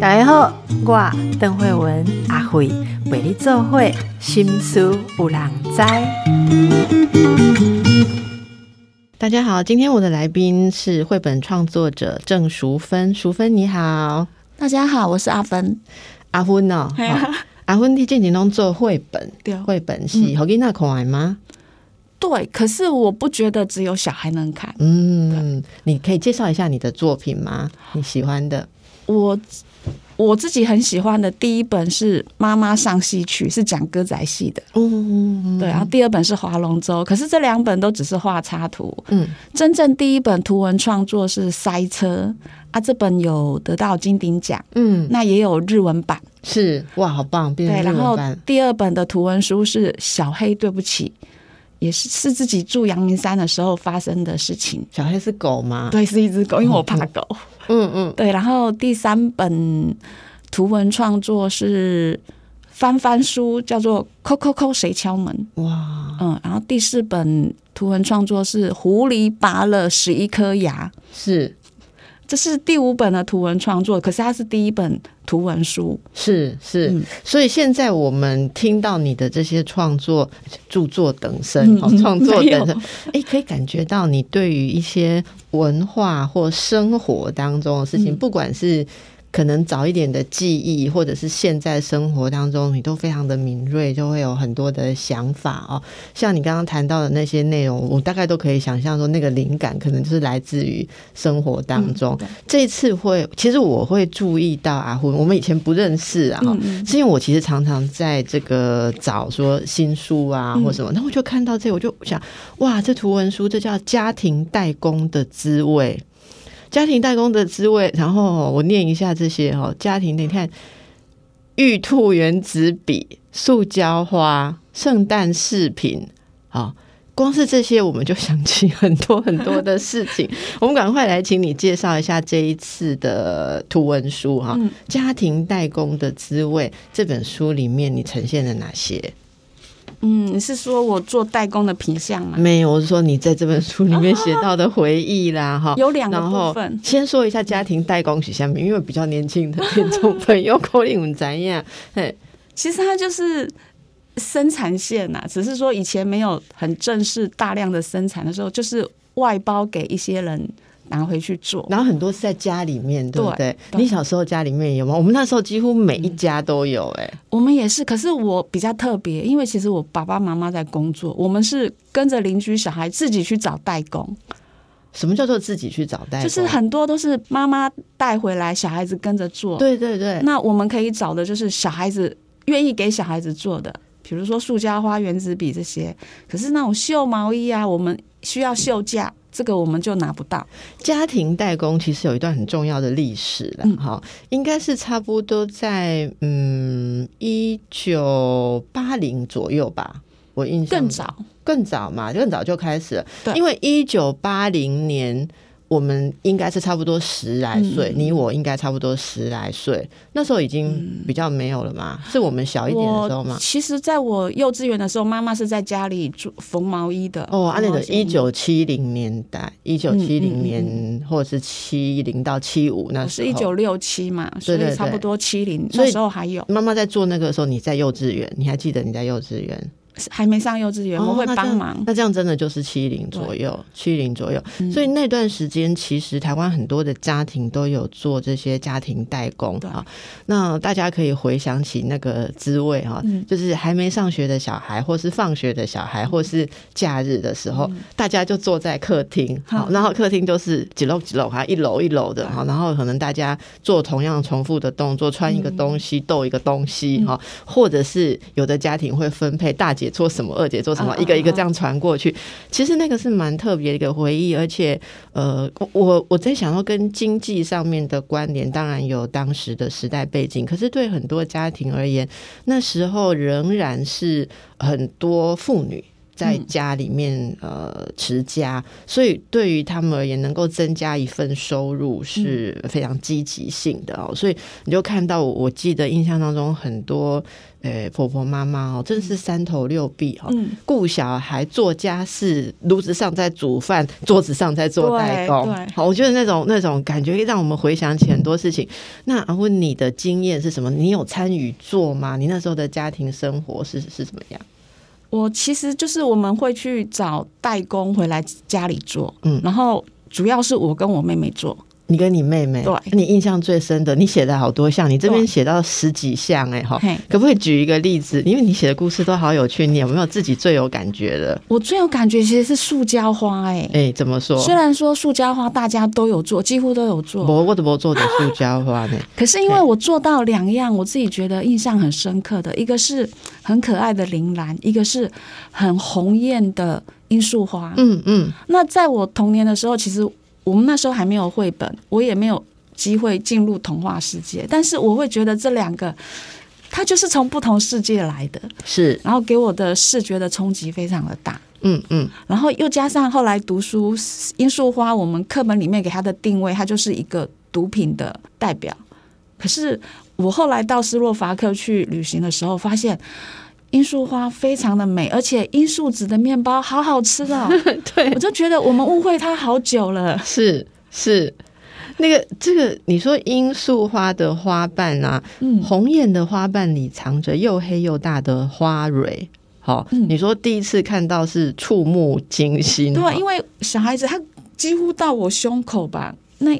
大家好，我邓慧文阿慧为你做会心思有人知。大家好，今天我的来宾是绘本创作者郑淑芬，淑芬你好。大家好，我是阿芬。阿芬哦，阿芬你最近拢做绘本，对绘本是好囡仔看吗？对，可是我不觉得只有小孩能看。嗯，你可以介绍一下你的作品吗？你喜欢的？我我自己很喜欢的第一本是《妈妈上戏曲》，是讲歌仔戏的。嗯，对。然后第二本是《划龙舟》，可是这两本都只是画插图。嗯，真正第一本图文创作是《塞车》啊，这本有得到金鼎奖。嗯，那也有日文版。是哇，好棒！对，然后第二本的图文书是《小黑对不起》。也是是自己住阳明山的时候发生的事情。小黑是狗吗？对，是一只狗，因为我 怕狗。嗯嗯，对。然后第三本图文创作是翻翻书，叫做《扣扣扣谁敲门》。哇，嗯。然后第四本图文创作是狐狸拔了十一颗牙。是。这是第五本的图文创作，可是它是第一本图文书，是是，所以现在我们听到你的这些创作、著作等身，好创作等身，哎，可以感觉到你对于一些文化或生活当中的事情，不管是。可能早一点的记忆，或者是现在生活当中，你都非常的敏锐，就会有很多的想法哦。像你刚刚谈到的那些内容，我大概都可以想象说，那个灵感可能就是来自于生活当中。这次会，其实我会注意到阿虎，我们以前不认识啊，是因为我其实常常在这个找说新书啊或什么，然后我就看到这，我就想，哇，这图文书，这叫家庭代工的滋味。家庭代工的滋味，然后我念一下这些哦。家庭，你看，玉兔原子笔、塑胶花、圣诞饰品，好，光是这些我们就想起很多很多的事情。我们赶快来，请你介绍一下这一次的图文书哈。家庭代工的滋味这本书里面，你呈现了哪些？嗯，你是说我做代工的品相吗？没有，我是说你在这本书里面写到的回忆啦，哈。有两个部分，先说一下家庭代工是下面，因为比较年轻的听众朋友可能不怎样。嘿，其实它就是生产线呐，只是说以前没有很正式大量的生产的时候，就是外包给一些人。拿回去做，然后很多是在家里面，对不对？你小时候家里面有吗？我们那时候几乎每一家都有，哎，我们也是。可是我比较特别，因为其实我爸爸妈妈在工作，我们是跟着邻居小孩自己去找代工。什么叫做自己去找代？就是很多都是妈妈带回来，小孩子跟着做。对对对。那我们可以找的就是小孩子愿意给小孩子做的，比如说塑胶花、原子笔这些。可是那种绣毛衣啊，我们需要绣架。这个我们就拿不到。家庭代工其实有一段很重要的历史了，哈，应该是差不多在嗯一九八零左右吧，我印象更早，更早嘛，更早就开始了，因为一九八零年。我们应该是差不多十来岁，你我应该差不多十来岁，那时候已经比较没有了嘛，是我们小一点的时候嘛？其实，在我幼稚园的时候，妈妈是在家里做缝毛衣的。哦，按那个一九七零年代，一九七零年或者是七零到七五，那是一九六七嘛，所以差不多七零那时候还有。妈妈在做那个时候，你在幼稚园，你还记得你在幼稚园？还没上幼稚园，我会帮忙。那这样真的就是七零左右，七零左右。所以那段时间，其实台湾很多的家庭都有做这些家庭代工啊。那大家可以回想起那个滋味哈，就是还没上学的小孩，或是放学的小孩，或是假日的时候，大家就坐在客厅，好，然后客厅就是几楼几楼哈，一楼一楼的哈，然后可能大家做同样重复的动作，穿一个东西，逗一个东西哈，或者是有的家庭会分配大姐。做什么？二姐做什么？一个一个这样传过去，其实那个是蛮特别的一个回忆。而且，呃，我我在想说，跟经济上面的关联，当然有当时的时代背景。可是对很多家庭而言，那时候仍然是很多妇女在家里面呃持家，所以对于他们而言，能够增加一份收入是非常积极性的哦。所以你就看到，我记得印象当中很多呃婆婆妈妈哦，真的是三头六臂哈，顾小孩、做家事，炉子上在煮饭，桌子上在做代工。好，我觉得那种那种感觉，让我们回想起很多事情。那问你的经验是什么？你有参与做吗？你那时候的家庭生活是是怎么样？我其实就是我们会去找代工回来家里做，嗯，然后主要是我跟我妹妹做。你跟你妹妹，对，你印象最深的，你写的好多项，你这边写到十几项，哎哈，可不可以举一个例子？因为你写的故事都好有趣，你有没有自己最有感觉的？我最有感觉其实是塑胶花，哎哎，怎么说？虽然说塑胶花大家都有做，几乎都有做，我我怎么做的塑胶花呢？可是因为我做到两样，我自己觉得印象很深刻的，一个是很可爱的铃兰，一个是很红艳的罂粟花。嗯嗯，那在我童年的时候，其实。我们那时候还没有绘本，我也没有机会进入童话世界。但是我会觉得这两个，它就是从不同世界来的，是，然后给我的视觉的冲击非常的大。嗯嗯，然后又加上后来读书，罂粟花，我们课本里面给它的定位，它就是一个毒品的代表。可是我后来到斯洛伐克去旅行的时候，发现。罂粟花非常的美，而且罂粟籽的面包好好吃哦。对，我就觉得我们误会它好久了。是是，那个这个你说罂粟花的花瓣啊，嗯，红艳的花瓣里藏着又黑又大的花蕊。好，你说第一次看到是触目惊心。对，因为小孩子他几乎到我胸口吧，那。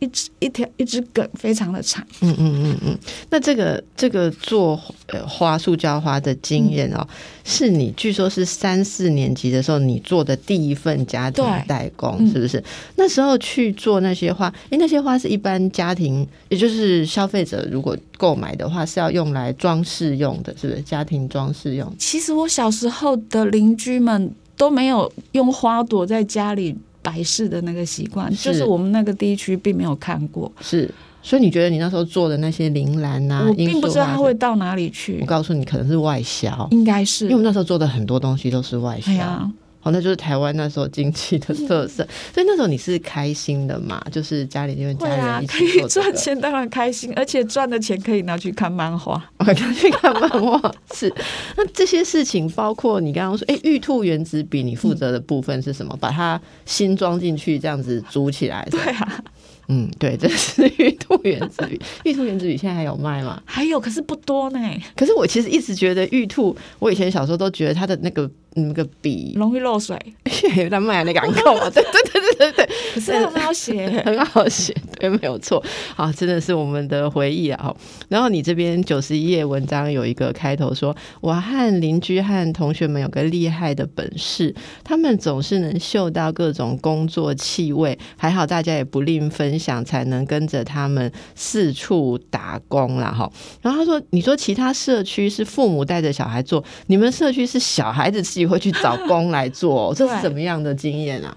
一只一条一只梗非常的长，嗯嗯嗯嗯。那这个这个做呃花塑胶花的经验哦，是你据说是三四年级的时候你做的第一份家庭代工，是不是？那时候去做那些花，哎，那些花是一般家庭，也就是消费者如果购买的话是要用来装饰用的，是不是？家庭装饰用。其实我小时候的邻居们都没有用花朵在家里。摆饰的那个习惯，就是我们那个地区并没有看过。是，所以你觉得你那时候做的那些铃兰呐，我并不知道它会到哪里去。我告诉你，可能是外销，应该是，因为我们那时候做的很多东西都是外销。哦，那就是台湾那时候经济的特色，所以那时候你是开心的嘛？就是家里因为家人一起可以赚钱，当然开心，而且赚的钱可以拿去看漫画，拿去看漫画是。那这些事情包括你刚刚说，哎，玉兔原子笔，你负责的部分是什么？把它新装进去，这样子组起来。对啊。嗯，对，这是玉兔原子笔。玉兔原子笔现在还有卖吗？还有，可是不多呢。可是我其实一直觉得玉兔，我以前小时候都觉得它的那个那个笔容易漏水，他卖那个广告嘛。对对对对对对，可是很好写，很好写，对，没有错。啊，真的是我们的回忆啊。然后你这边九十一页文章有一个开头说，我和邻居和同学们有个厉害的本事，他们总是能嗅到各种工作气味，还好大家也不吝分。享才能跟着他们四处打工啦，哈。然后他说：“你说其他社区是父母带着小孩做，你们社区是小孩子自己会去找工来做，这是什么样的经验啊？”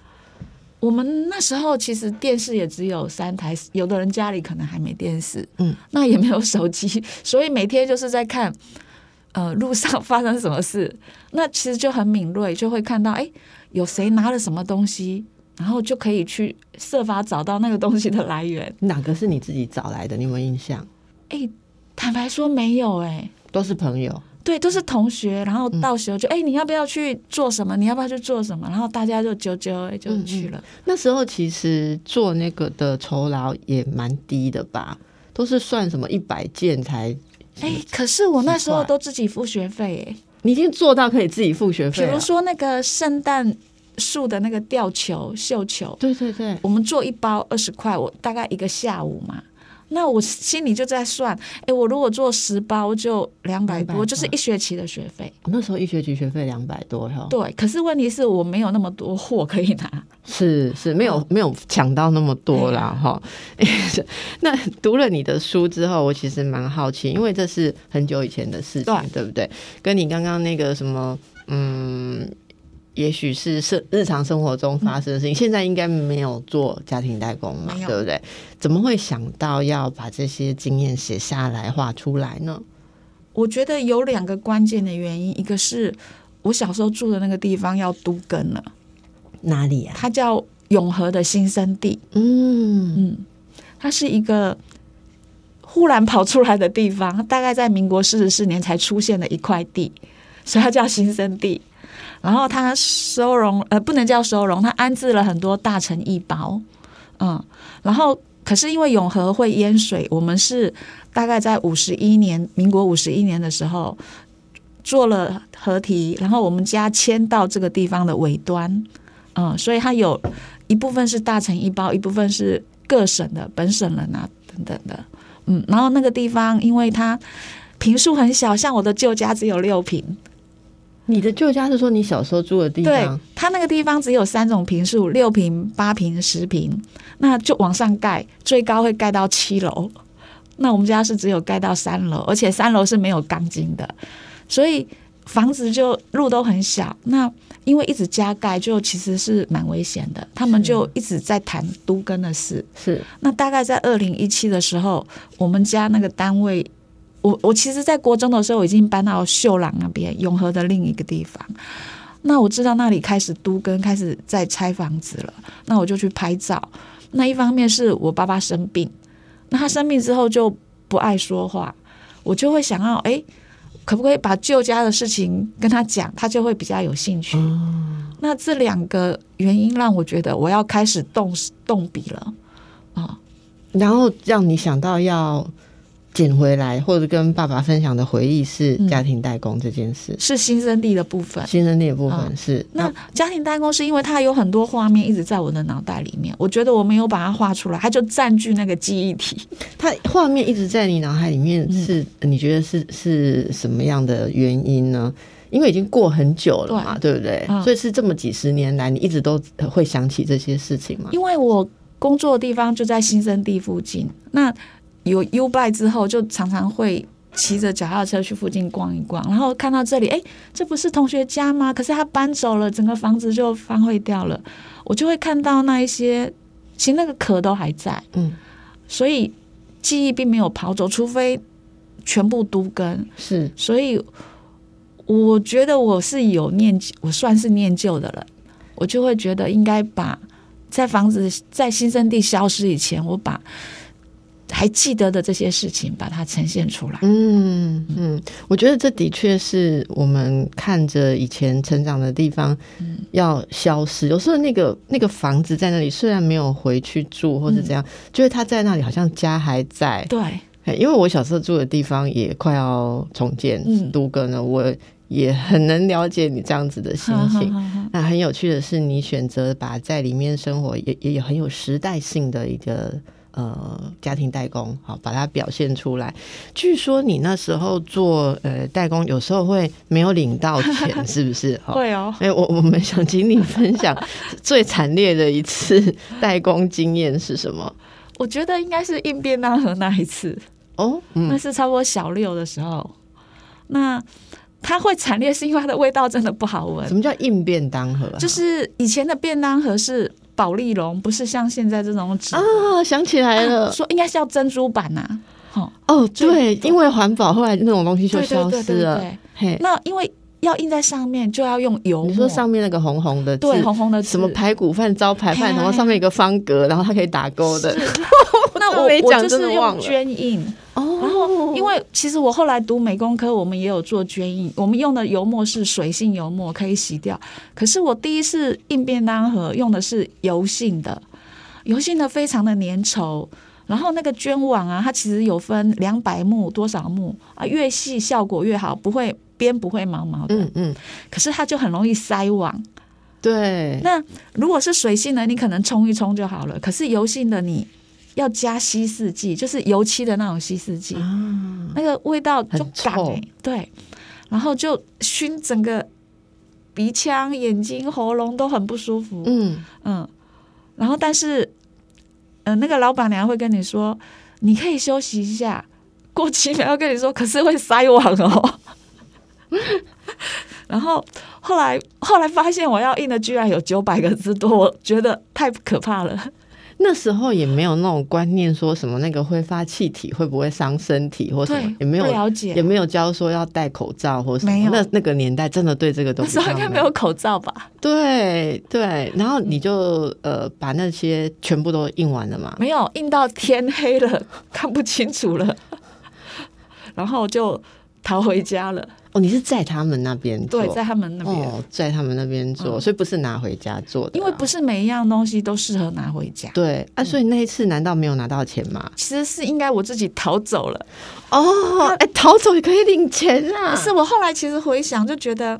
我们那时候其实电视也只有三台，有的人家里可能还没电视，嗯，那也没有手机，所以每天就是在看，呃，路上发生什么事，那其实就很敏锐，就会看到，哎，有谁拿了什么东西。然后就可以去设法找到那个东西的来源。哪个是你自己找来的？你有没有印象？哎，坦白说没有哎，都是朋友。对，都是同学。然后到时候就哎，你要不要去做什么？你要不要去做什么？然后大家就啾啾哎，就去了。那时候其实做那个的酬劳也蛮低的吧？都是算什么一百件才？哎，可是我那时候都自己付学费哎。你已经做到可以自己付学费。比如说那个圣诞。树的那个吊球、绣球，对对对，我们做一包二十块，我大概一个下午嘛。那我心里就在算，哎，我如果做十包就两百多，就是一学期的学费。那时候一学期学费两百多哈。对，可是问题是我没有那么多货可以拿，是是，没有没有抢到那么多啦哈。那读了你的书之后，我其实蛮好奇，因为这是很久以前的事情，对不对？跟你刚刚那个什么，嗯。也许是生日常生活中发生的事情，现在应该没有做家庭代工嘛，对不对？怎么会想到要把这些经验写下来、画出来呢？我觉得有两个关键的原因，一个是我小时候住的那个地方要都更了，哪里啊？它叫永和的新生地。嗯嗯，它是一个忽然跑出来的地方，大概在民国四十四年才出现的一块地，所以它叫新生地。然后他收容呃，不能叫收容，他安置了很多大臣一包。嗯，然后可是因为永和会淹水，我们是大概在五十一年，民国五十一年的时候做了合体，然后我们家迁到这个地方的尾端。嗯，所以它有一部分是大臣一包，一部分是各省的本省人啊等等的。嗯，然后那个地方因为它平数很小，像我的旧家只有六平。你的旧家是说你小时候住的地方？对，它那个地方只有三种平数，六平、八平、十平，那就往上盖，最高会盖到七楼。那我们家是只有盖到三楼，而且三楼是没有钢筋的，所以房子就路都很小。那因为一直加盖，就其实是蛮危险的。他们就一直在谈都更的事。是，那大概在二零一七的时候，我们家那个单位。我我其实，在国中的时候，我已经搬到秀朗那边永和的另一个地方。那我知道那里开始都跟开始在拆房子了，那我就去拍照。那一方面是我爸爸生病，那他生病之后就不爱说话，我就会想要，哎，可不可以把旧家的事情跟他讲，他就会比较有兴趣。那这两个原因让我觉得我要开始动动笔了啊，然后让你想到要。捡回来，或者跟爸爸分享的回忆是家庭代工这件事，是新生地的部分。新生地的部分是那家庭代工，是因为它有很多画面一直在我的脑袋里面，我觉得我没有把它画出来，它就占据那个记忆体。它画面一直在你脑海里面，是你觉得是是什么样的原因呢？因为已经过很久了嘛，对不对？所以是这么几十年来，你一直都会想起这些事情吗？因为我工作的地方就在新生地附近，那。有 U 拜之后，就常常会骑着脚踏车去附近逛一逛，然后看到这里，哎，这不是同学家吗？可是他搬走了，整个房子就翻毁掉了。我就会看到那一些，其实那个壳都还在，嗯，所以记忆并没有跑走，除非全部都跟是。所以我觉得我是有念旧，我算是念旧的了，我就会觉得应该把在房子在新生地消失以前，我把。还记得的这些事情，把它呈现出来。嗯嗯，我觉得这的确是我们看着以前成长的地方要消失。有时候那个那个房子在那里，虽然没有回去住或者怎样，就是他在那里，好像家还在。对，因为我小时候住的地方也快要重建，都更了，我也很能了解你这样子的心情。那很有趣的是，你选择把在里面生活，也也有很有时代性的一个。呃，家庭代工，好，把它表现出来。据说你那时候做呃代工，有时候会没有领到钱，是不是？会哦。哎，我我们想请你分享 最惨烈的一次代工经验是什么？我觉得应该是应便当盒那一次哦，那是差不多小六的时候。那它会惨烈，是因为它的味道真的不好闻。什么叫硬便当盒？就是以前的便当盒是。宝丽龙不是像现在这种纸啊，想起来了，说应该是要珍珠板呐。哦，对，因为环保，后来那种东西就消失了。嘿，那因为要印在上面，就要用油。你说上面那个红红的，对，红红的什么排骨饭、招牌饭，然后上面一个方格，然后它可以打勾的。那我 我就是用绢印。哦，然后因为其实我后来读美工科，我们也有做捐印，我们用的油墨是水性油墨，可以洗掉。可是我第一次印便当盒用的是油性的，油性的非常的粘稠。然后那个绢网啊，它其实有分两百目多少目啊，越细效果越好，不会边不会毛毛的。嗯嗯。可是它就很容易塞网。对。那如果是水性的，你可能冲一冲就好了。可是油性的你。要加稀释剂，就是油漆的那种稀释剂，那个味道就臭。对，然后就熏整个鼻腔、眼睛、喉咙都很不舒服。嗯嗯，然后但是，嗯，那个老板娘会跟你说，你可以休息一下，过几秒要跟你说，可是会塞网哦。然后后来后来发现我要印的居然有九百个字多，我觉得太可怕了。那时候也没有那种观念，说什么那个挥发气体会不会伤身体，或什么也没有了解，也没有教说要戴口罩或什么。那那个年代真的对这个东西，那时候应该没有口罩吧？对对，然后你就呃把那些全部都印完了嘛？没有，印到天黑了，看不清楚了，然后就逃回家了。哦你是在他们那边做，对，在他们那边，在他们那边做，所以不是拿回家做的。因为不是每一样东西都适合拿回家。对啊，所以那一次难道没有拿到钱吗？其实是应该我自己逃走了。哦，哎，逃走也可以领钱啊！是我后来其实回想就觉得，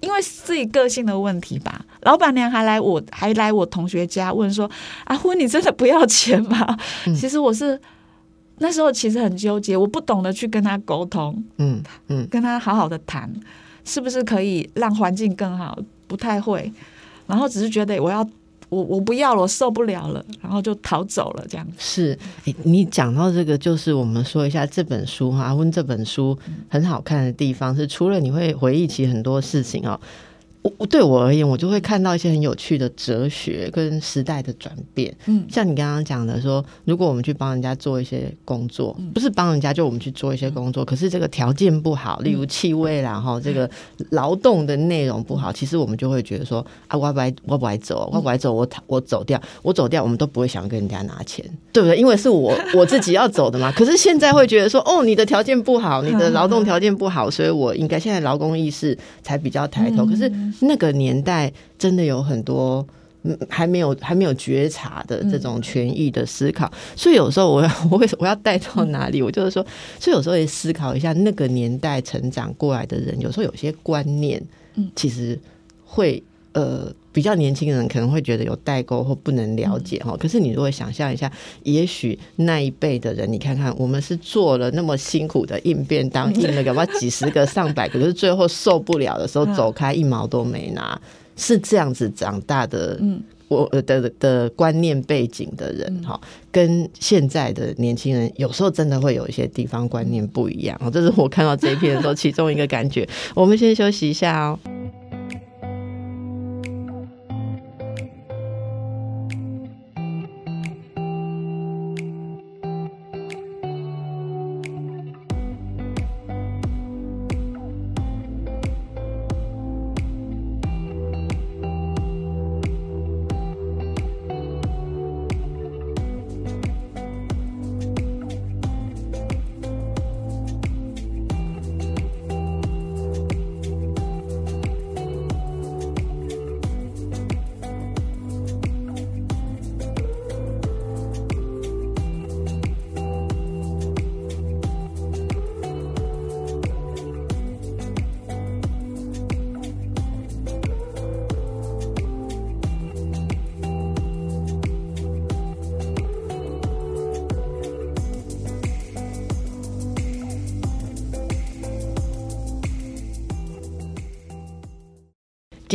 因为自己个性的问题吧。老板娘还来我还来我同学家问说：“阿辉，你真的不要钱吗？”其实我是。那时候其实很纠结，我不懂得去跟他沟通，嗯嗯，跟他好好的谈，是不是可以让环境更好？不太会，然后只是觉得我要我我不要了，我受不了了，然后就逃走了这样。是，你讲到这个，就是我们说一下这本书哈，问这本书很好看的地方是，除了你会回忆起很多事情哦。我对我而言，我就会看到一些很有趣的哲学跟时代的转变。嗯，像你刚刚讲的说，如果我们去帮人家做一些工作，不是帮人家，就我们去做一些工作，可是这个条件不好，例如气味然后这个劳动的内容不好，其实我们就会觉得说啊，我不爱我不爱走，我不爱走，我我走掉，我走掉，我们都不会想跟人家拿钱，对不对？因为是我 我自己要走的嘛。可是现在会觉得说，哦，你的条件不好，你的劳动条件不好，所以我应该现在劳工意识才比较抬头。可是。那个年代真的有很多还没有还没有觉察的这种权益的思考，所以有时候我要 我为什我要带到哪里？我就是说，所以有时候也思考一下那个年代成长过来的人，有时候有些观念，嗯，其实会呃比较年轻人可能会觉得有代沟或不能了解哈。可是你如果想象一下，也许那一辈的人，你看看我们是做了那么辛苦的应便当，印了个嘛几十个上百个，可是最后受不了的时候走开，一毛都没拿。是这样子长大的，嗯，我的的观念背景的人，哈，跟现在的年轻人有时候真的会有一些地方观念不一样，这是我看到这一篇的时候其中一个感觉。我们先休息一下哦。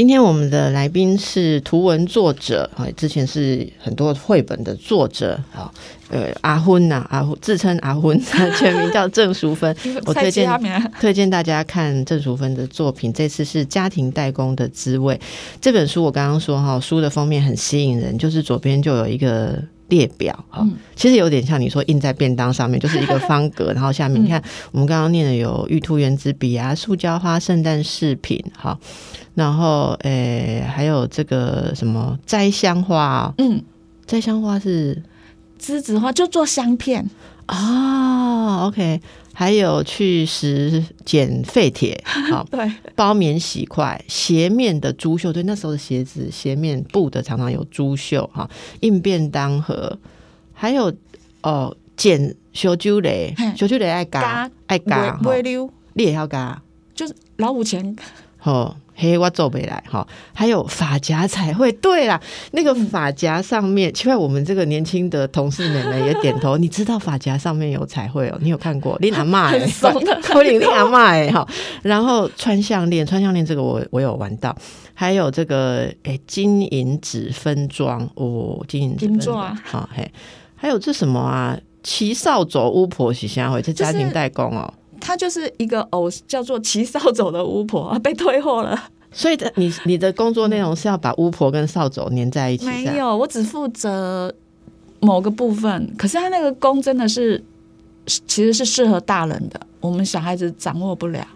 今天我们的来宾是图文作者啊，之前是很多绘本的作者啊，呃，阿昏呐，阿昏自称阿昏，全名叫郑淑芬。我推荐 推荐大家看郑淑芬的作品，这次是家庭代工的滋味这本书。我刚刚说哈，书的封面很吸引人，就是左边就有一个列表哈，其实有点像你说印在便当上面，就是一个方格，然后下面你看我们刚刚念的有玉兔原子笔啊，塑胶花圣诞饰品哈。然后，诶，还有这个什么摘香花？嗯，摘香花是栀子花，就做香片啊。OK，还有去食捡废铁，好，对，包棉洗块，鞋面的珠绣，对，那时候的鞋子鞋面布的常常有珠绣哈。印便当盒，还有哦，捡小酒雷，小酒雷爱嘎爱嘎，不会溜，你也要嘎，就是老五钱，好。嘿，我做不来哈。还有发夹彩绘，对啦，那个发夹上面，奇怪，我们这个年轻的同事妹妹也点头。你知道发夹上面有彩绘哦？你有看过？你阿妈哎，我领你阿妈哎哈。然后穿项链，穿项链这个我我有玩到。还有这个哎，金银纸分装哦，金银金装好嘿。还有这什么啊？骑扫帚巫婆洗香灰，这家庭代工哦。他就是一个偶，叫做骑扫帚的巫婆啊，被退货了。所以的你你的工作内容是要把巫婆跟扫帚粘在一起？没有，我只负责某个部分。可是他那个弓真的是，其实是适合大人的，我们小孩子掌握不了。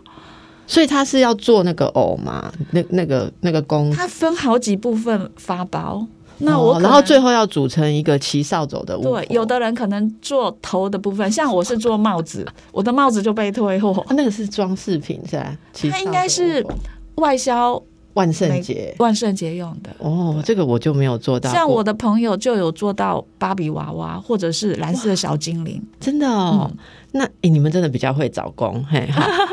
所以他是要做那个偶嘛？那那个那个弓，他分好几部分发包。那我然后最后要组成一个骑扫帚的。对，有的人可能做头的部分，像我是做帽子，我的帽子就被退货。那个是装饰品是吧？它应该是外销万圣节万圣节用的。哦，这个我就没有做到。像我的朋友就有做到芭比娃娃，或者是蓝色小精灵，真的哦。那你们真的比较会找工嘿。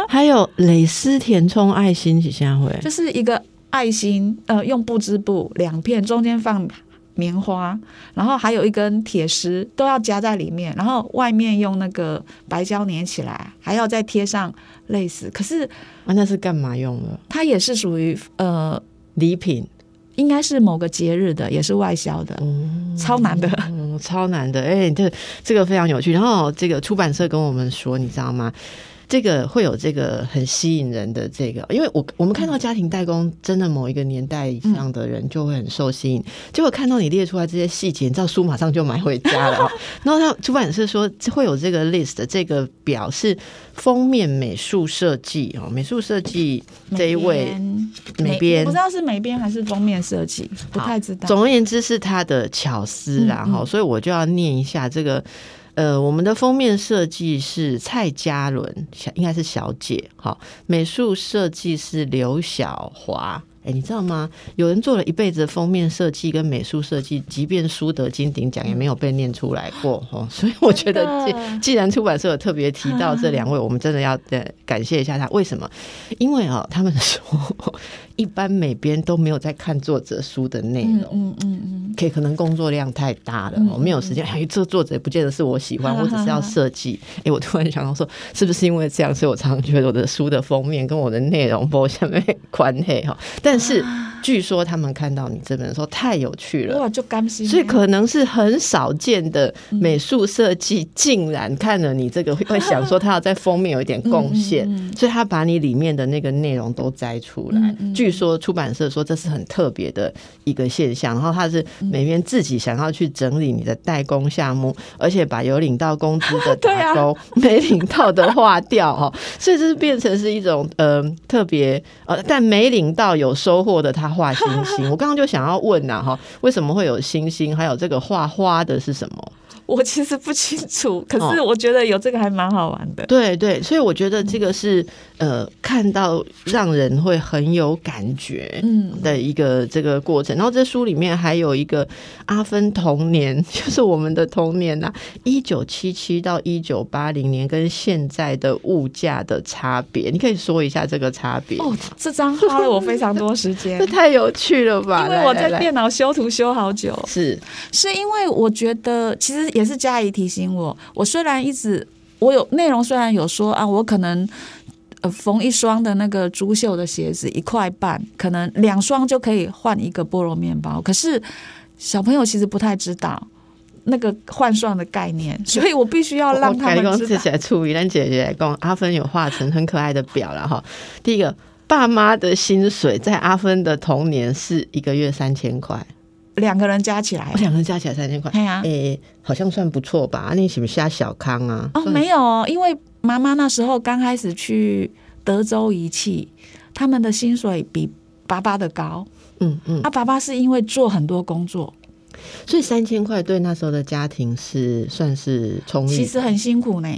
还有蕾丝填充爱心，现在会就是一个。爱心，呃，用布织布两片，中间放棉花，然后还有一根铁丝，都要夹在里面，然后外面用那个白胶粘起来，还要再贴上类似。可是啊，那是干嘛用的？它也是属于呃礼品，应该是某个节日的，也是外销的，嗯超难的，嗯超难的。哎，这这个非常有趣。然后这个出版社跟我们说，你知道吗？这个会有这个很吸引人的这个，因为我我们看到家庭代工，真的某一个年代以上的人就会很受吸引。结果看到你列出来这些细节，你知道书马上就买回家了。然后他出版社说会有这个 list，这个表是封面美术设计哦，美术设计这一位美编，不知道是美编还是封面设计，不太知道。总而言之是他的巧思然后所以我就要念一下这个。呃，我们的封面设计是蔡嘉伦，小应该是小姐，好，美术设计是刘小华。哎，你知道吗？有人做了一辈子的封面设计跟美术设计，即便输得金鼎奖，也没有被念出来过 哦。所以我觉得，既既然出版社有特别提到这两位，我们真的要感谢一下他。为什么？因为哦，他们说一般美编都没有在看作者书的内容，嗯嗯嗯，可以可能工作量太大了，我没有时间。哎，这作者也不见得是我喜欢，我只是要设计。哎，我突然想到说，是不是因为这样，所以我常常觉得我的书的封面跟我的内容不下面 宽黑哈？但但是，据说他们看到你这本书太有趣了，哇，就甘心。所以可能是很少见的美术设计，竟然看了你这个会想说他要在封面有一点贡献，所以他把你里面的那个内容都摘出来。据说出版社说这是很特别的一个现象，然后他是每边自己想要去整理你的代工项目，而且把有领到工资的打 勾，没领到的划掉哈，所以这是变成是一种呃特别呃，但没领到有。收获的他画星星，我刚刚就想要问呐哈，为什么会有星星？还有这个画花的是什么？我其实不清楚，可是我觉得有这个还蛮好玩的。对对，所以我觉得这个是呃，看到让人会很有感觉嗯的一个这个过程。然后这书里面还有一个阿芬童年，就是我们的童年呐，一九七七到一九八零年跟现在的物价的差别，你可以说一下这个差别哦。这张花了我非常多时间，这太有趣了吧？因为我在电脑修图修好久，是是因为我觉得其实。也也是嘉怡提醒我，我虽然一直我有内容，虽然有说啊，我可能呃缝一双的那个珠绣的鞋子一块半，可能两双就可以换一个菠萝面包。可是小朋友其实不太知道那个换算的概念，所以我必须要让他们自起来处理。但姐姐跟阿芬有画成很可爱的表了哈。第一个，爸妈的薪水在阿芬的童年是一个月三千块。两个人加起来，两个人加起来三千块，哎呀，诶，好像算不错吧？你喜不下小康啊？哦，没有哦，因为妈妈那时候刚开始去德州仪器，他们的薪水比爸爸的高。嗯嗯，啊爸爸是因为做很多工作，所以三千块对那时候的家庭是算是充裕，其实很辛苦呢。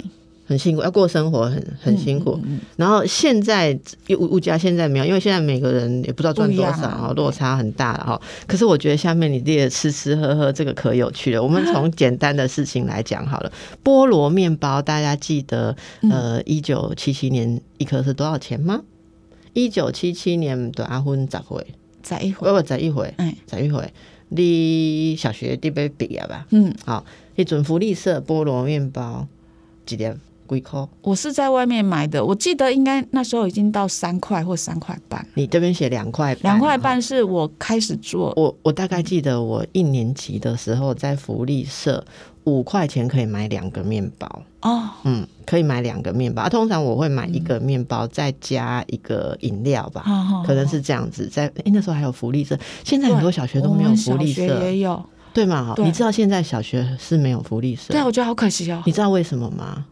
很辛苦，要过生活很很辛苦。然后现在物物价现在没有，因为现在每个人也不知道赚多少啊，落差很大了哈。可是我觉得下面你列吃吃喝喝这个可有趣了。我们从简单的事情来讲好了，菠萝面包大家记得呃，一九七七年一颗是多少钱吗？一九七七年的阿芬咋回？咋一回？不不，咋一回？哎，咋一回？你小学第杯毕业吧？嗯，好，一准福利社菠萝面包几点？贵扣。我是在外面买的，我记得应该那时候已经到三块或三块半。你这边写两块，两块半是我开始做。我我大概记得我一年级的时候在福利社。五块钱可以买两个面包哦，嗯，可以买两个面包。通常我会买一个面包，再加一个饮料吧，可能是这样子。在哎，那时候还有福利社，现在很多小学都没有福利社，也有对嘛？你知道现在小学是没有福利社？对，我觉得好可惜哦。你知道为什么吗？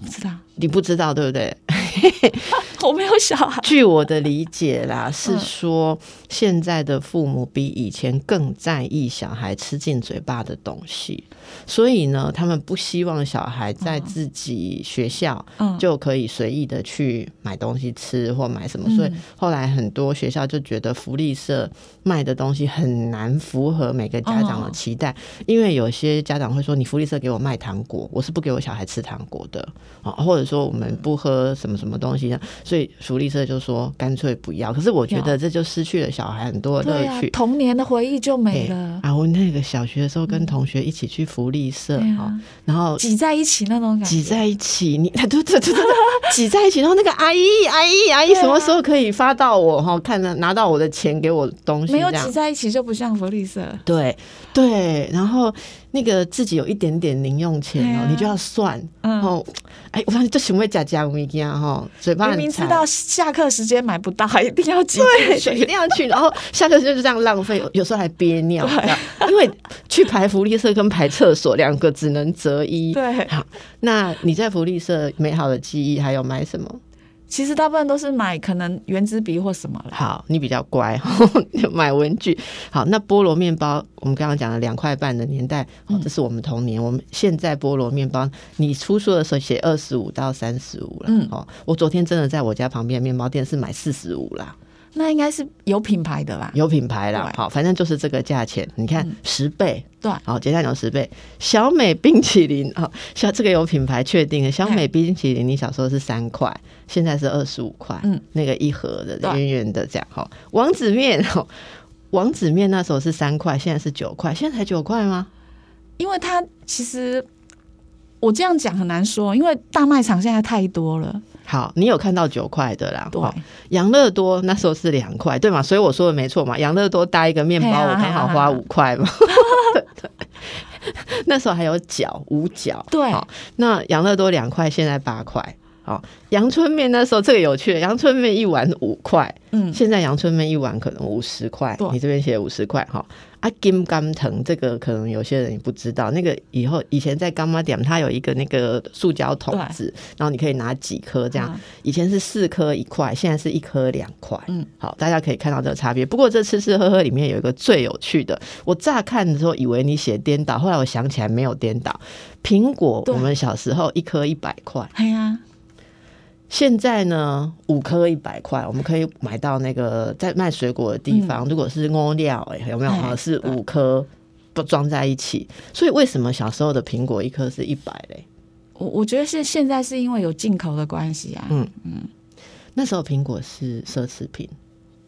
不知道，你不知道对不对？我没有小孩。据我的理解啦，是说现在的父母比以前更在意小孩吃进嘴巴的东西。所以呢，他们不希望小孩在自己学校就可以随意的去买东西吃或买什么。所以后来很多学校就觉得福利社卖的东西很难符合每个家长的期待，因为有些家长会说：“你福利社给我卖糖果，我是不给我小孩吃糖果的啊。”或者说我们不喝什么什么东西，所以福利社就说干脆不要。可是我觉得这就失去了小孩很多乐趣，童年的回忆就没了啊！我那个小学的时候跟同学一起去福利社啊，然后挤在一起那种感觉，挤在一起，你 对对对 挤在一起，然后那个阿姨阿姨阿姨什么时候可以发到我哈？看着拿到我的钱给我东西，没有挤在一起就不像福利社。对对，然后。那个自己有一点点零用钱哦，你就要算。然后，哎，我发现这行为假假物件哈，嘴巴明明知道下课时间买不到，还一定要挤去，一定要去。然后下课时间就这样浪费，有时候还憋尿。因为去排福利社跟排厕所两个只能择一。对，好，那你在福利社美好的记忆还有买什么？其实大部分都是买可能圆珠笔或什么好，你比较乖，买文具。好，那菠萝面包，我们刚刚讲了两块半的年代，哦，这是我们童年。我们现在菠萝面包，你出书的时候写二十五到三十五了。嗯，哦，我昨天真的在我家旁边面包店是买四十五啦。那应该是有品牌的吧？有品牌啦，好，反正就是这个价钱。你看十倍，对，好，节下牛十倍。小美冰淇淋，好，像这个有品牌确定的。小美冰淇淋，你小时候是三块，现在是二十五块，嗯，那个一盒的圆圆的这样，哈。王子面，王子面那时候是三块，现在是九块，现在才九块吗？因为它其实我这样讲很难说，因为大卖场现在太多了。好，你有看到九块的啦？对，养乐多那时候是两块，对嘛？所以我说的没错嘛。养乐多搭一个面包，我刚好花五块嘛。那时候还有角五角，对。那养乐多两块，现在八块。好，阳春面那时候这个有趣，阳春面一碗五块，嗯，现在阳春面一碗可能五十块。你这边写五十块哈。啊，金甘藤这个可能有些人也不知道，那个以后以前在干妈店，它有一个那个塑胶桶子，然后你可以拿几颗这样。以前是四颗一块，现在是一颗两块。嗯，好，大家可以看到这个差别。不过这吃吃喝喝里面有一个最有趣的，我乍看的时候以为你写颠倒，后来我想起来没有颠倒。苹果我们小时候一颗一百块。哎呀。现在呢，五颗一百块，我们可以买到那个在卖水果的地方。如果是欧料，哎，有没有？是五颗不装在一起。所以为什么小时候的苹果一颗是一百嘞？我我觉得是现在是因为有进口的关系啊。嗯嗯，那时候苹果是奢侈品。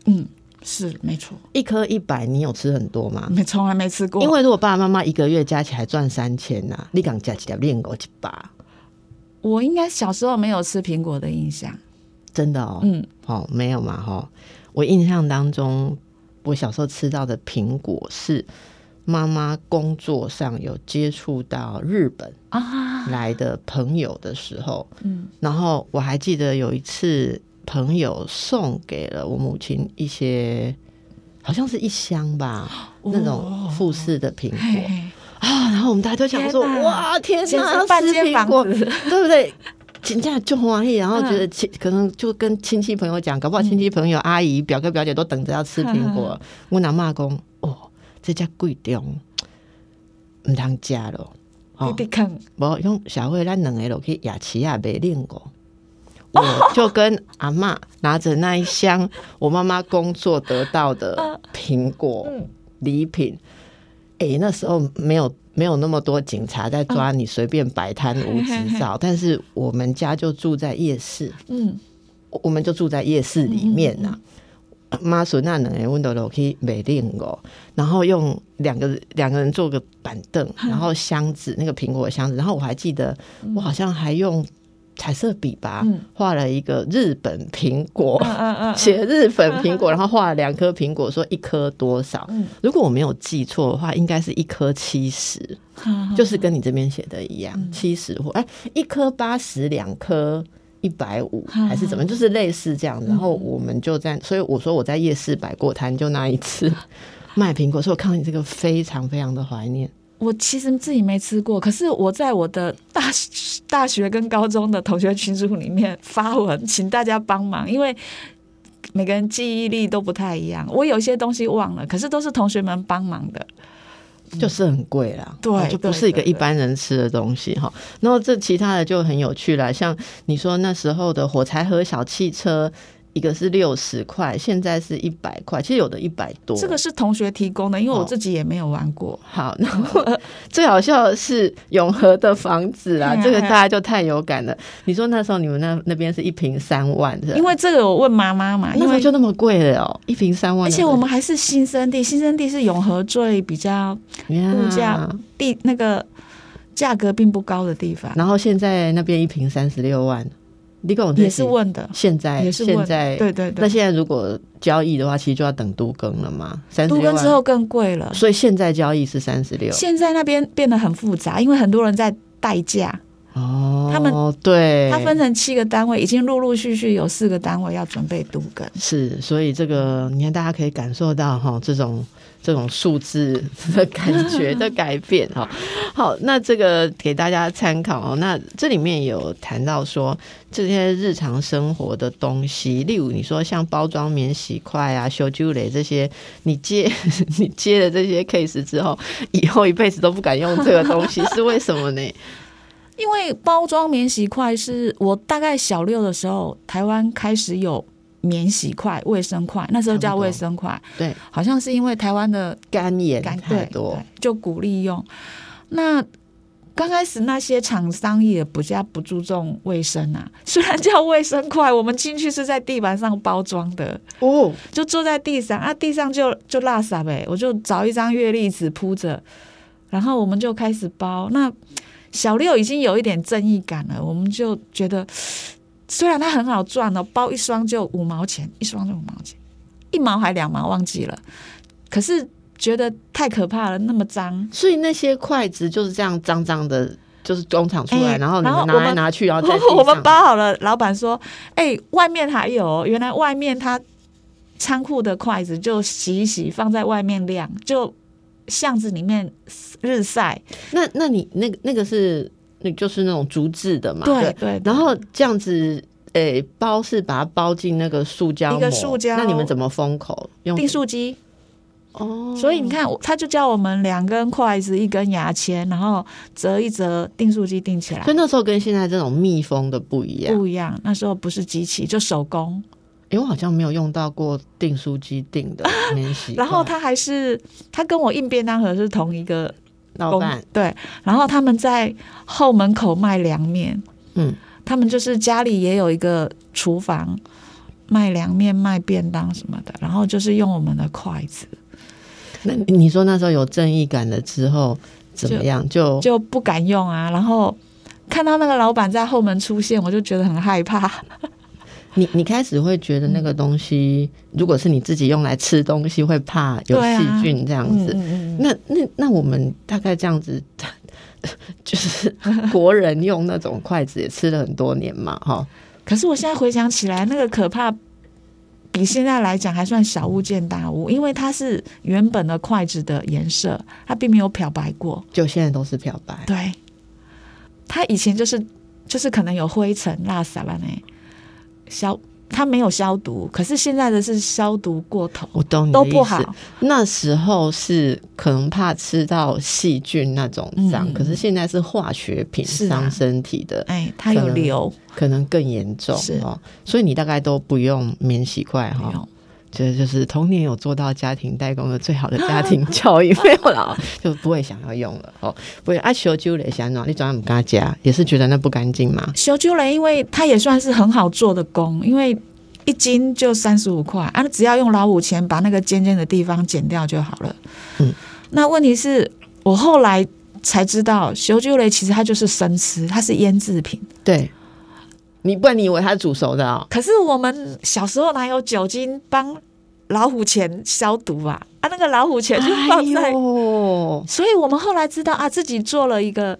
嗯，是没错。一颗一百，你有吃很多吗？没，从来没吃过。因为如果爸爸妈妈一个月加起来赚三千呐，你敢加起来练过一把？我应该小时候没有吃苹果的印象，真的哦，嗯，哦，没有嘛，哈，我印象当中，我小时候吃到的苹果是妈妈工作上有接触到日本啊。来的朋友的时候，嗯，然后我还记得有一次朋友送给了我母亲一些，好像是一箱吧，那种富士的苹果。啊！然后我们大家都想说：“哇，天哪，吃苹果，对不对？”请假就欢喜，然后觉得亲可能就跟亲戚朋友讲，搞不好亲戚朋友、阿姨、表哥、表姐都等着要吃苹果。我拿骂公哦，这家贵重，唔通加咯。你得看，无用小慧咱两个落去雅琪亚买练过，我就跟阿妈拿着那一箱我妈妈工作得到的 苹果礼品。哎，那时候没有没有那么多警察在抓你随便摆摊无 执照，但是我们家就住在夜市，嗯，我们就住在夜市里面呐。妈说那能温度楼梯没练过，然后用两个两个人坐个板凳，然后箱子那个苹果箱子，然后我还记得我好像还用彩色笔吧，画了一个日本苹果，写日本苹果，然后画了两颗苹果，说一颗多少？如果我没有记错的话，应该是一颗七十，就是跟你这边写的一样，七十或哎一颗八十，两颗一百五，还是怎么？就是类似这样。然后我们就在，所以我说我在夜市摆过摊，就那一次 卖苹果，所以我看到你这个非常非常的怀念。我其实自己没吃过，可是我在我的大大学跟高中的同学群组里面发文，请大家帮忙，因为每个人记忆力都不太一样，我有些东西忘了，可是都是同学们帮忙的，就是很贵啦，对，就不是一个一般人吃的东西哈。然后这其他的就很有趣了，像你说那时候的火柴盒小汽车。一个是六十块，现在是一百块，其实有的一百多。这个是同学提供的，因为我自己也没有玩过。好，然后 最好笑的是永和的房子啊，这个大家就太有感了。你说那时候你们那那边是一平三万，因为这个我问妈妈嘛，因为就那么贵了哦，一平三万。而且我们还是新生地，新生地是永和最比较物价地那个价格并不高的地方。然后现在那边一平三十六万。你跟我也是问的，现在也是现在，对对对。那现在如果交易的话，其实就要等都更了嘛，三十六都更之后更贵了。所以现在交易是三十六。现在那边变得很复杂，因为很多人在代价。哦，他们对，它分成七个单位，已经陆陆续续有四个单位要准备都更。是，所以这个你看，大家可以感受到哈，这种。这种数字的感觉的改变哈，好，那这个给大家参考哦。那这里面有谈到说这些日常生活的东西，例如你说像包装免洗筷啊、修旧雷这些，你接 你接了这些 case 之后，以后一辈子都不敢用这个东西，是为什么呢？因为包装免洗筷是我大概小六的时候，台湾开始有。免洗筷、卫生筷，那时候叫卫生筷。对，好像是因为台湾的干眼太多，就鼓励用。那刚开始那些厂商也不加不注重卫生啊。虽然叫卫生筷，我们进去是在地板上包装的哦，就坐在地上啊，地上就就拉撒呗。我就找一张月历纸铺着，然后我们就开始包。那小六已经有一点正义感了，我们就觉得。虽然它很好赚哦，包一双就五毛钱，一双就五毛钱，一毛还两毛忘记了。可是觉得太可怕了，那么脏。所以那些筷子就是这样脏脏的，就是工厂出来，然后你们拿来拿去，然后再 我们包好了。老板说：“哎，外面还有，原来外面他仓库的筷子就洗一洗，放在外面晾，就巷子里面日晒。那那你那个那个是？”那就是那种竹制的嘛，对对。然后这样子，诶，包是把它包进那个塑胶一个塑胶。那你们怎么封口？用订书机。哦。所以你看，他就教我们两根筷子，一根牙签，然后折一折，订书机订起来。所以那时候跟现在这种密封的不一样。不一样，那时候不是机器，就手工。因为我好像没有用到过订书机订的免洗。然后他还是他跟我印便当盒是同一个。老板对，然后他们在后门口卖凉面，嗯，他们就是家里也有一个厨房卖凉面、卖便当什么的，然后就是用我们的筷子。那你说那时候有正义感了之后怎么样？就就不敢用啊，然后看到那个老板在后门出现，我就觉得很害怕。你你开始会觉得那个东西，如果是你自己用来吃东西，会怕有细菌这样子。那那那我们大概这样子，就是 国人用那种筷子也吃了很多年嘛，哈。可是我现在回想起来，那个可怕比现在来讲还算小巫见大巫，因为它是原本的筷子的颜色，它并没有漂白过，就现在都是漂白。对，它以前就是就是可能有灰尘、垃圾了呢。消，它没有消毒，可是现在的是消毒过头，我懂你都不好。那时候是可能怕吃到细菌那种脏，可是现在是化学品伤身体的，哎，它有硫，可能更严重哦。所以你大概都不用免洗筷哈。这就是童年有做到家庭代工的最好的家庭 教育，没有了就不会想要用了哦。不会啊，修旧雷想喏，你转我们家加也是觉得那不干净嘛。修旧雷，因为它也算是很好做的工，因为一斤就三十五块啊，只要用老五钱把那个尖尖的地方剪掉就好了。嗯，那问题是我后来才知道，修旧雷其实它就是生吃，它是腌制品。对。你不然你以为它是煮熟的哦？可是我们小时候哪有酒精帮老虎钳消毒啊？啊，那个老虎钳就放在，所以我们后来知道啊，自己做了一个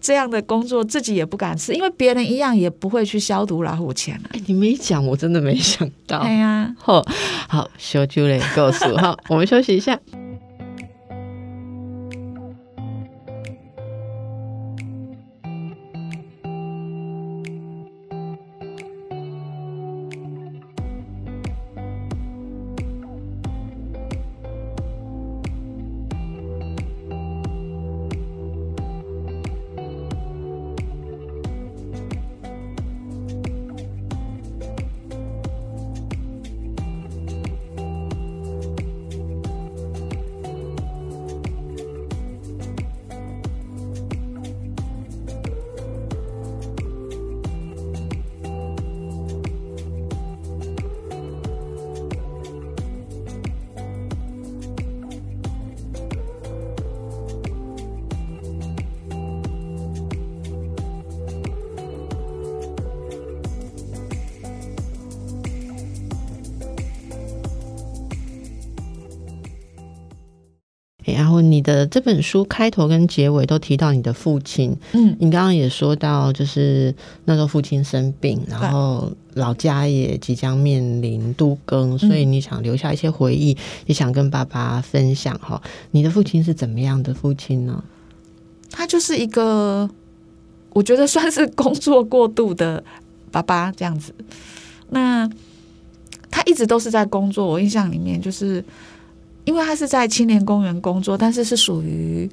这样的工作，自己也不敢吃，因为别人一样也不会去消毒老虎钳啊。你没讲，我真的没想到。哎呀，好，好，小酒嘞，告诉好，我们休息一下。然后你的这本书开头跟结尾都提到你的父亲，嗯，你刚刚也说到，就是那时候父亲生病，然后老家也即将面临都更，所以你想留下一些回忆，也想跟爸爸分享哈。你的父亲是怎么样的父亲呢？他就是一个，我觉得算是工作过度的爸爸这样子。那他一直都是在工作，我印象里面就是。因为他是在青年公园工作，但是是属于，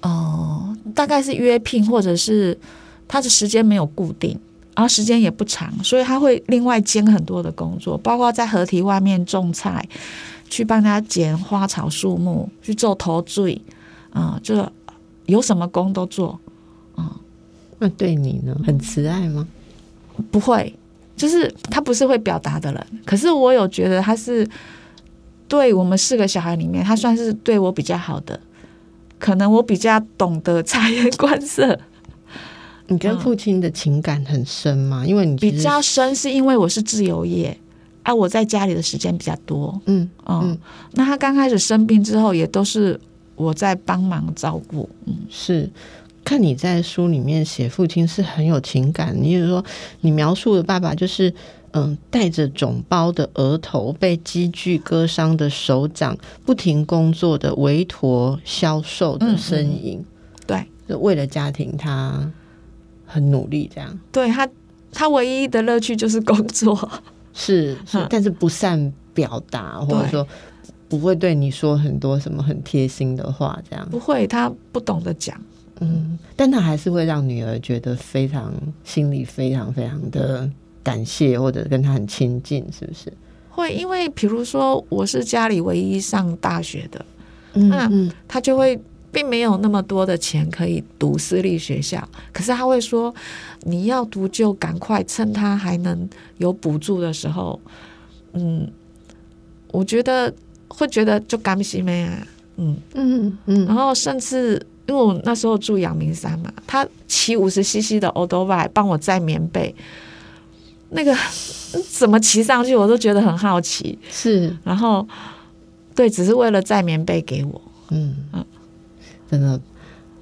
呃，大概是约聘，或者是他的时间没有固定，然后时间也不长，所以他会另外兼很多的工作，包括在河堤外面种菜，去帮他剪花草树木，去做头缀，啊，就有什么工都做，啊，那对你呢，很慈爱吗？不会，就是他不是会表达的人，可是我有觉得他是。对我们四个小孩里面，他算是对我比较好的，可能我比较懂得察言观色。你跟父亲的情感很深吗？因为你比较深，是因为我是自由业，啊，我在家里的时间比较多。嗯嗯，那他刚开始生病之后，也都是我在帮忙照顾。嗯，是看你在书里面写父亲是很有情感，你是说你描述的爸爸就是。嗯，带着肿包的额头，被积聚割伤的手掌，不停工作的维陀消瘦的身影。对，为了家庭，他很努力。这样，对他，他唯一的乐趣就是工作。是是，但是不善表达，或者说不会对你说很多什么很贴心的话。这样不会，他不懂得讲。嗯，但他还是会让女儿觉得非常心里非常非常的。感谢或者跟他很亲近，是不是？会，因为比如说我是家里唯一上大学的，那他就会并没有那么多的钱可以读私立学校，可是他会说你要读就赶快趁他还能有补助的时候，嗯，我觉得会觉得就甘心没啊，嗯嗯嗯，然后甚至因为我那时候住阳明山嘛，他骑五十 CC 的 o d o v 帮我载棉被。那个 怎么骑上去，我都觉得很好奇。是，然后对，只是为了载棉被给我。嗯嗯，真的，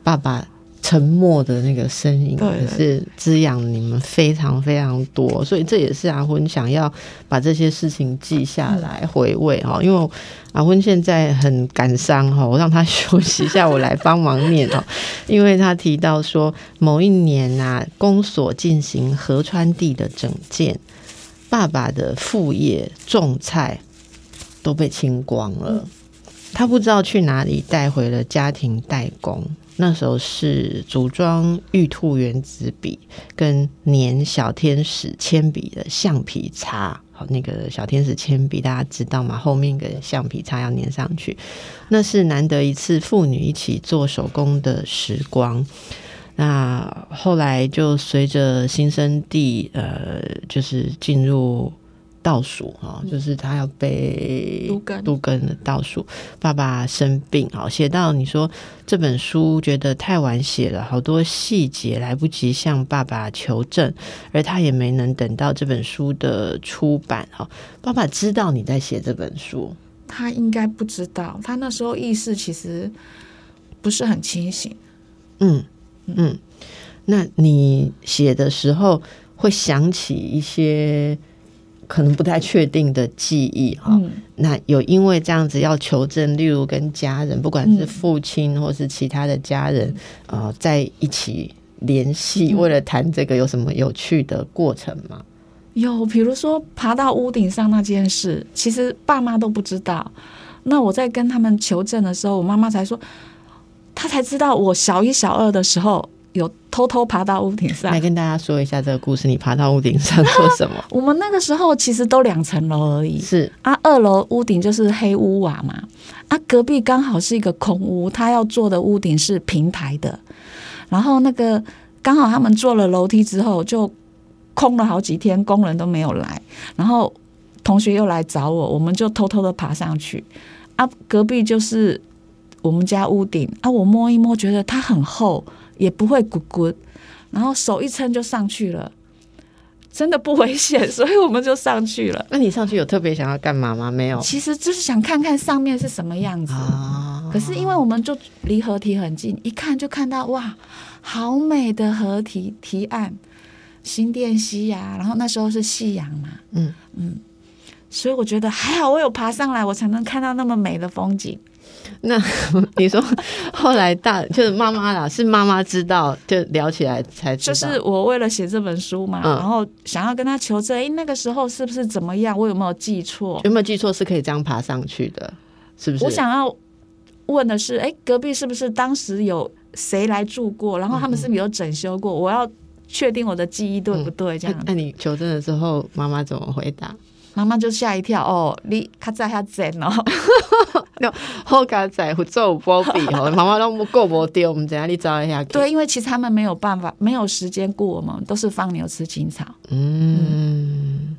爸爸。沉默的那个声音，也是滋养你们非常非常多，所以这也是阿昏想要把这些事情记下来回味哈。因为阿昏现在很感伤哈，我让他 休息一下，我来帮忙念哦。因为他提到说，某一年啊，公所进行河川地的整建，爸爸的副业种菜都被清光了，他不知道去哪里带回了家庭代工。那时候是组装玉兔原子笔跟粘小天使铅笔的橡皮擦，好，那个小天使铅笔大家知道吗？后面一个橡皮擦要粘上去，那是难得一次父女一起做手工的时光。那后来就随着新生地呃，就是进入倒数哈，就是他要背杜根都根的倒数。爸爸生病哈，写到你说这本书觉得太晚写了，好多细节来不及向爸爸求证，而他也没能等到这本书的出版哈。爸爸知道你在写这本书，他应该不知道，他那时候意识其实不是很清醒。嗯嗯，那你写的时候会想起一些。可能不太确定的记忆哈，那有因为这样子要求证，例如跟家人，不管是父亲或是其他的家人，呃，在一起联系，为了谈这个，有什么有趣的过程吗？有，比如说爬到屋顶上那件事，其实爸妈都不知道。那我在跟他们求证的时候，我妈妈才说，她才知道我小一、小二的时候。有偷偷爬到屋顶上，来跟大家说一下这个故事。你爬到屋顶上做什么？我们那个时候其实都两层楼而已，是。啊，二楼屋顶就是黑屋瓦嘛，啊，隔壁刚好是一个空屋，他要做的屋顶是平台的，然后那个刚好他们做了楼梯之后就空了好几天，工人都没有来，然后同学又来找我，我们就偷偷的爬上去，啊，隔壁就是我们家屋顶，啊，我摸一摸觉得它很厚。也不会咕咕，然后手一撑就上去了，真的不危险，所以我们就上去了。那你上去有特别想要干嘛吗？没有，其实就是想看看上面是什么样子。可是因为我们就离河堤很近，一看就看到哇，好美的河堤堤岸，新店溪呀。然后那时候是夕阳嘛，嗯嗯，所以我觉得还好，我有爬上来，我才能看到那么美的风景。那 你说后来大就是妈妈啦，是妈妈知道就聊起来才知道。就是我为了写这本书嘛，然后想要跟他求证，哎，那个时候是不是怎么样？我有没有记错？有没有记错？是可以这样爬上去的，是不是？我想要问的是，哎，隔壁是不是当时有谁来住过？然后他们是不是有整修过？我要确定我的记忆对不对？这样。那你求证的时候，妈妈怎么回答？妈妈就吓一跳哦，你卡在下真哦，好卡在做波比哦，妈妈都过不丢，我们怎样你找一下？对，因为其实他们没有办法，没有时间顾我们，都是放牛吃青草。嗯，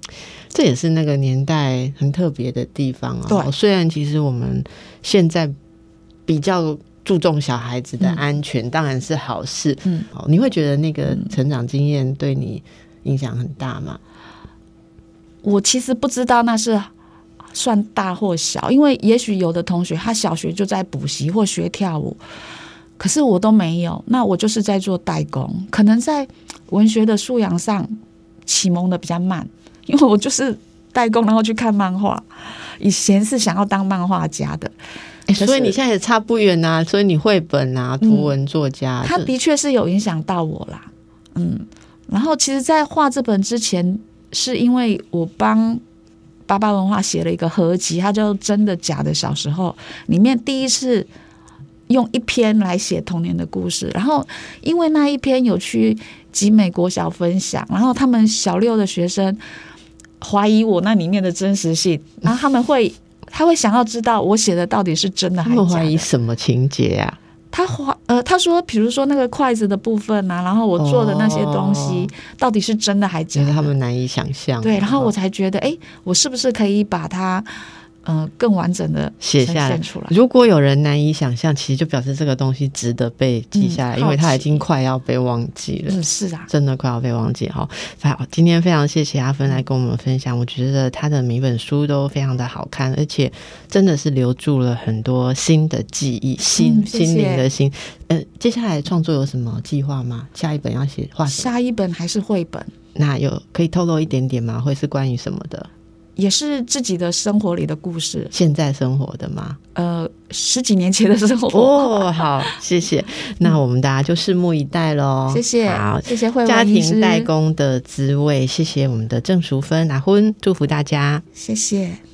这也是那个年代很特别的地方啊。对，虽然其实我们现在比较注重小孩子的安全，当然是好事。嗯，哦，你会觉得那个成长经验对你影响很大吗？我其实不知道那是算大或小，因为也许有的同学他小学就在补习或学跳舞，可是我都没有。那我就是在做代工，可能在文学的素养上启蒙的比较慢，因为我就是代工，然后去看漫画。以前是想要当漫画家的，所以你现在也差不远呐。所以你绘本啊，图文作家，他的确是有影响到我啦。嗯，然后其实，在画这本之前。是因为我帮八八文化写了一个合集，它叫《真的假的小时候》，里面第一次用一篇来写童年的故事。然后因为那一篇有去集美国小分享，然后他们小六的学生怀疑我那里面的真实性，然后他们会他会想要知道我写的到底是真的还是假的？怀疑什么情节啊？他画呃，他说，比如说那个筷子的部分呐，然后我做的那些东西，到底是真的还是假的？他们难以想象。对，然后我才觉得，哎，我是不是可以把它。呃，更完整的写下来。如果有人难以想象，其实就表示这个东西值得被记下来，因为它已经快要被忘记了。嗯，是啊，真的快要被忘记哈。好，今天非常谢谢阿芬来跟我们分享，我觉得他的每本书都非常的好看，而且真的是留住了很多新的记忆，心心灵的心。呃，接下来创作有什么计划吗？下一本要写画？下一本还是绘本？那有可以透露一点点吗？会是关于什么的？也是自己的生活里的故事，现在生活的吗？呃，十几年前的生活哦。好，谢谢。那我们大家就拭目以待喽。谢谢，好，谢谢慧家庭代工的滋味。谢谢我们的郑淑芬、阿婚，祝福大家。谢谢。